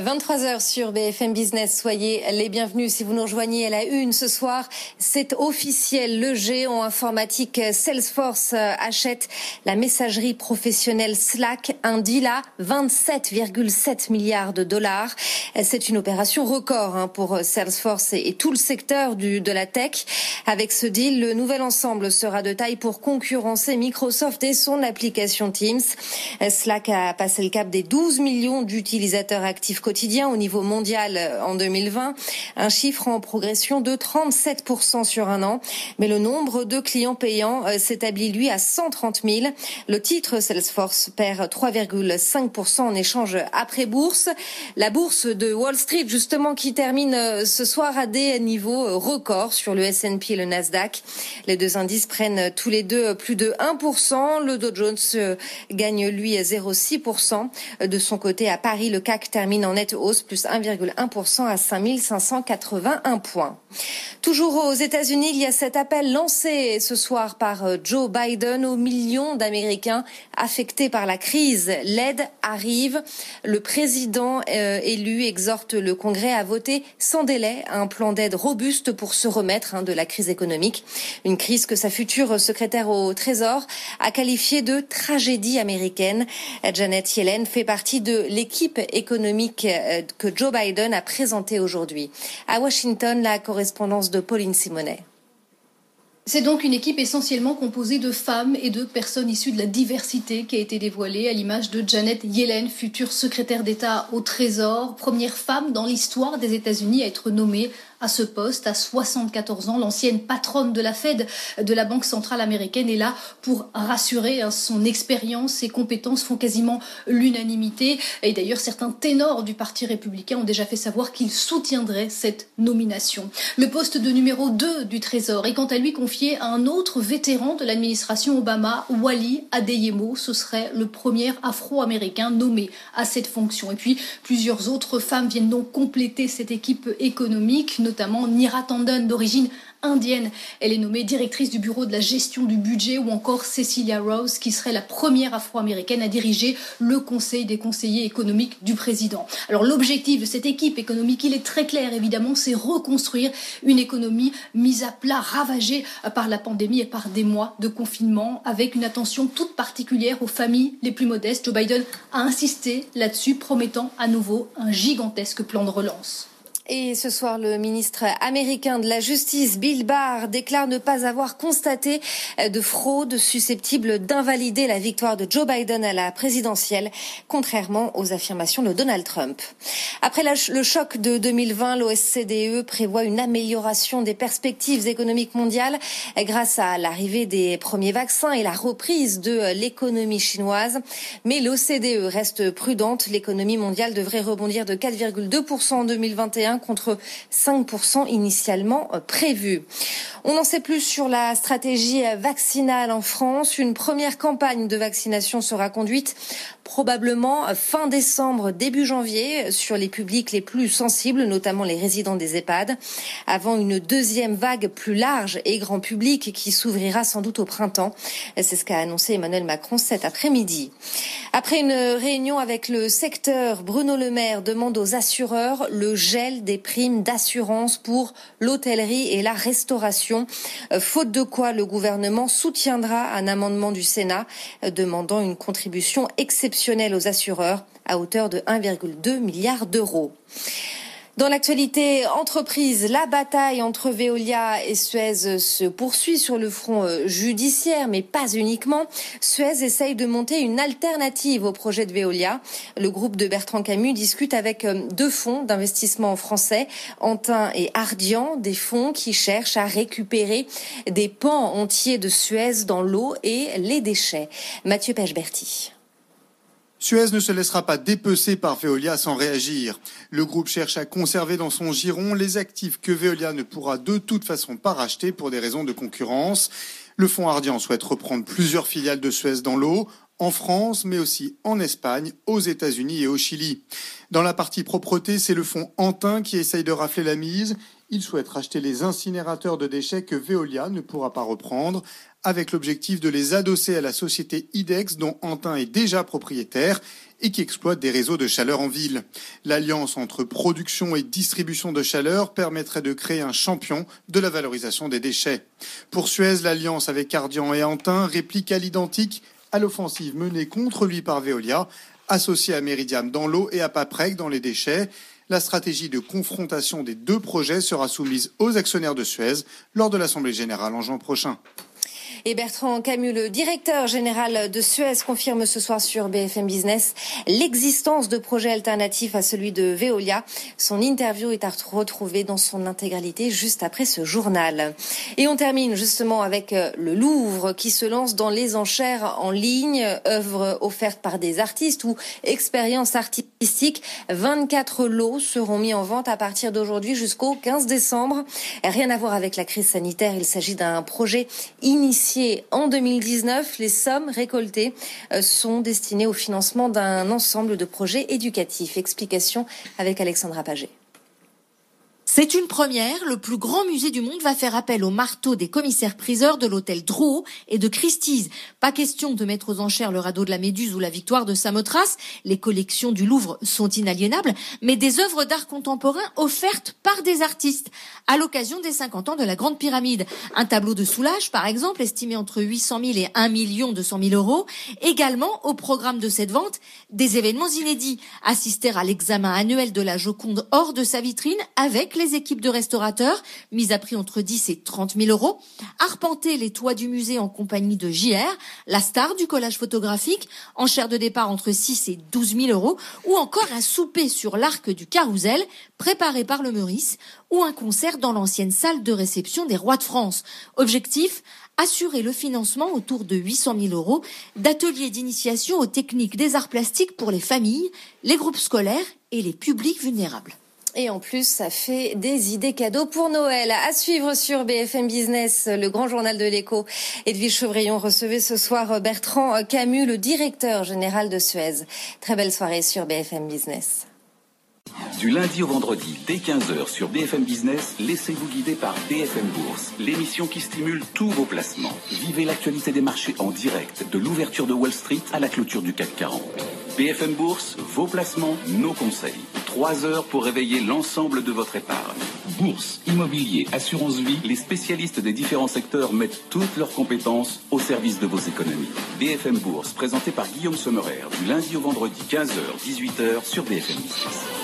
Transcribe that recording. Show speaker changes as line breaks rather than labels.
23h sur BFM Business. Soyez les bienvenus si vous nous rejoignez à la une ce soir. C'est officiel. Le géant informatique Salesforce achète la messagerie professionnelle Slack, un deal à 27,7 milliards de dollars. C'est une opération record hein, pour Salesforce et tout le secteur de la tech. Avec ce deal, le nouvel ensemble sera de taille pour concurrencer Microsoft et son application Teams. Slack a passé le cap des 12 millions d'utilisateurs actifs quotidien au niveau mondial euh, en 2020, un chiffre en progression de 37% sur un an. Mais le nombre de clients payants euh, s'établit lui à 130 000. Le titre Salesforce perd 3,5% en échange après bourse. La bourse de Wall Street justement qui termine euh, ce soir à des niveaux records sur le S&P et le Nasdaq. Les deux indices prennent tous les deux plus de 1%. Le Dow Jones gagne lui 0,6%. De son côté à Paris, le CAC termine en nette hausse, plus 1,1% à 5581 points. Toujours aux États-Unis, il y a cet appel lancé ce soir par euh, Joe Biden aux millions d'Américains affectés par la crise. L'aide arrive. Le président euh, élu exhorte le Congrès à voter sans délai un plan d'aide robuste pour se remettre hein, de la crise économique. Une crise que sa future secrétaire au Trésor a qualifiée de tragédie américaine. Janet Yellen fait partie de l'équipe économique euh, que Joe Biden a présenté aujourd'hui. À Washington, la correspondance de Pauline Simonet.
C'est donc une équipe essentiellement composée de femmes et de personnes issues de la diversité qui a été dévoilée, à l'image de Janet Yellen, future secrétaire d'État au Trésor, première femme dans l'histoire des États-Unis à être nommée à ce poste à 74 ans. L'ancienne patronne de la Fed, de la Banque centrale américaine, est là pour rassurer. Hein, son expérience, ses compétences font quasiment l'unanimité. Et d'ailleurs, certains ténors du Parti républicain ont déjà fait savoir qu'ils soutiendraient cette nomination. Le poste de numéro 2 du Trésor est quant à lui confié à un autre vétéran de l'administration Obama, Wally Adeyemo. Ce serait le premier afro-américain nommé à cette fonction. Et puis, plusieurs autres femmes viennent donc compléter cette équipe économique, Nira Tandon d'origine indienne. Elle est nommée directrice du bureau de la gestion du budget ou encore Cecilia Rose qui serait la première afro-américaine à diriger le conseil des conseillers économiques du président. Alors l'objectif de cette équipe économique, il est très clair évidemment, c'est reconstruire une économie mise à plat, ravagée par la pandémie et par des mois de confinement avec une attention toute particulière aux familles les plus modestes. Joe Biden a insisté là-dessus promettant à nouveau un gigantesque plan de relance.
Et ce soir, le ministre américain de la Justice, Bill Barr, déclare ne pas avoir constaté de fraude susceptible d'invalider la victoire de Joe Biden à la présidentielle, contrairement aux affirmations de Donald Trump. Après le choc de 2020, l'OSCDE prévoit une amélioration des perspectives économiques mondiales grâce à l'arrivée des premiers vaccins et la reprise de l'économie chinoise. Mais l'OCDE reste prudente. L'économie mondiale devrait rebondir de 4,2% en 2021 contre 5% initialement prévus. On en sait plus sur la stratégie vaccinale en France. Une première campagne de vaccination sera conduite probablement fin décembre, début janvier, sur les publics les plus sensibles, notamment les résidents des EHPAD, avant une deuxième vague plus large et grand public qui s'ouvrira sans doute au printemps. C'est ce qu'a annoncé Emmanuel Macron cet après-midi. Après une réunion avec le secteur, Bruno Le Maire demande aux assureurs le gel des primes d'assurance pour l'hôtellerie et la restauration, faute de quoi le gouvernement soutiendra un amendement du Sénat demandant une contribution exceptionnelle aux assureurs à hauteur de 1,2 milliard d'euros. Dans l'actualité entreprise, la bataille entre Veolia et Suez se poursuit sur le front euh, judiciaire, mais pas uniquement. Suez essaye de monter une alternative au projet de Veolia. Le groupe de Bertrand Camus discute avec euh, deux fonds d'investissement français, Antin et Ardian, des fonds qui cherchent à récupérer des pans entiers de Suez dans l'eau et les déchets. Mathieu Pechberti.
Suez ne se laissera pas dépecer par Veolia sans réagir. Le groupe cherche à conserver dans son giron les actifs que Veolia ne pourra de toute façon pas racheter pour des raisons de concurrence. Le fonds Ardian souhaite reprendre plusieurs filiales de Suez dans l'eau, en France, mais aussi en Espagne, aux États-Unis et au Chili. Dans la partie propreté, c'est le fonds Antin qui essaye de rafler la mise. Il souhaite racheter les incinérateurs de déchets que Veolia ne pourra pas reprendre avec l'objectif de les adosser à la société IDEX dont Antin est déjà propriétaire et qui exploite des réseaux de chaleur en ville. L'alliance entre production et distribution de chaleur permettrait de créer un champion de la valorisation des déchets. Pour Suez, l'alliance avec Cardian et Antin réplique à l'identique à l'offensive menée contre lui par Veolia, associée à Meridiam dans l'eau et à Paprec dans les déchets. La stratégie de confrontation des deux projets sera soumise aux actionnaires de Suez lors de l'Assemblée générale en juin prochain.
Et Bertrand Camus, le directeur général de Suez, confirme ce soir sur BFM Business l'existence de projets alternatifs à celui de Veolia. Son interview est à retrouver dans son intégralité juste après ce journal. Et on termine justement avec euh, le Louvre qui se lance dans les enchères en ligne, œuvres offertes par des artistes ou expériences artistiques. 24 lots seront mis en vente à partir d'aujourd'hui jusqu'au 15 décembre. Rien à voir avec la crise sanitaire, il s'agit d'un projet en 2019, les sommes récoltées euh, sont destinées au financement d'un ensemble de projets éducatifs. Explication avec Alexandra Paget.
C'est une première. Le plus grand musée du monde va faire appel au marteau des commissaires-priseurs de l'hôtel Drouot et de Christie's. Pas question de mettre aux enchères le radeau de la Méduse ou la victoire de Samothrace. Les collections du Louvre sont inaliénables, mais des œuvres d'art contemporain offertes par des artistes à l'occasion des 50 ans de la Grande Pyramide. Un tableau de Soulage, par exemple, estimé entre 800 000 et 1 million 200 000 euros. Également, au programme de cette vente, des événements inédits. Assister à l'examen annuel de la Joconde hors de sa vitrine avec les les équipes de restaurateurs, mises à prix entre 10 et 30 000 euros, arpenter les toits du musée en compagnie de JR, la star du collage photographique, enchère de départ entre 6 et 12 000 euros, ou encore un souper sur l'arc du Carousel, préparé par le Meurice, ou un concert dans l'ancienne salle de réception des rois de France. Objectif assurer le financement autour de 800 000 euros d'ateliers d'initiation aux techniques des arts plastiques pour les familles, les groupes scolaires et les publics vulnérables.
Et en plus, ça fait des idées cadeaux pour Noël. À suivre sur BFM Business, le grand journal de l'écho. Edwige Chevrillon recevait ce soir Bertrand Camus, le directeur général de Suez. Très belle soirée sur BFM Business.
Du lundi au vendredi, dès 15h sur BFM Business, laissez-vous guider par BFM Bourse, l'émission qui stimule tous vos placements. Vivez l'actualité des marchés en direct, de l'ouverture de Wall Street à la clôture du CAC 40. BFM Bourse, vos placements, nos conseils. Trois heures pour réveiller l'ensemble de votre épargne. Bourse, immobilier, assurance vie, les spécialistes des différents secteurs mettent toutes leurs compétences au service de vos économies. BFM Bourse, présenté par Guillaume Sommerer, du lundi au vendredi 15h, 18h sur BFM Business.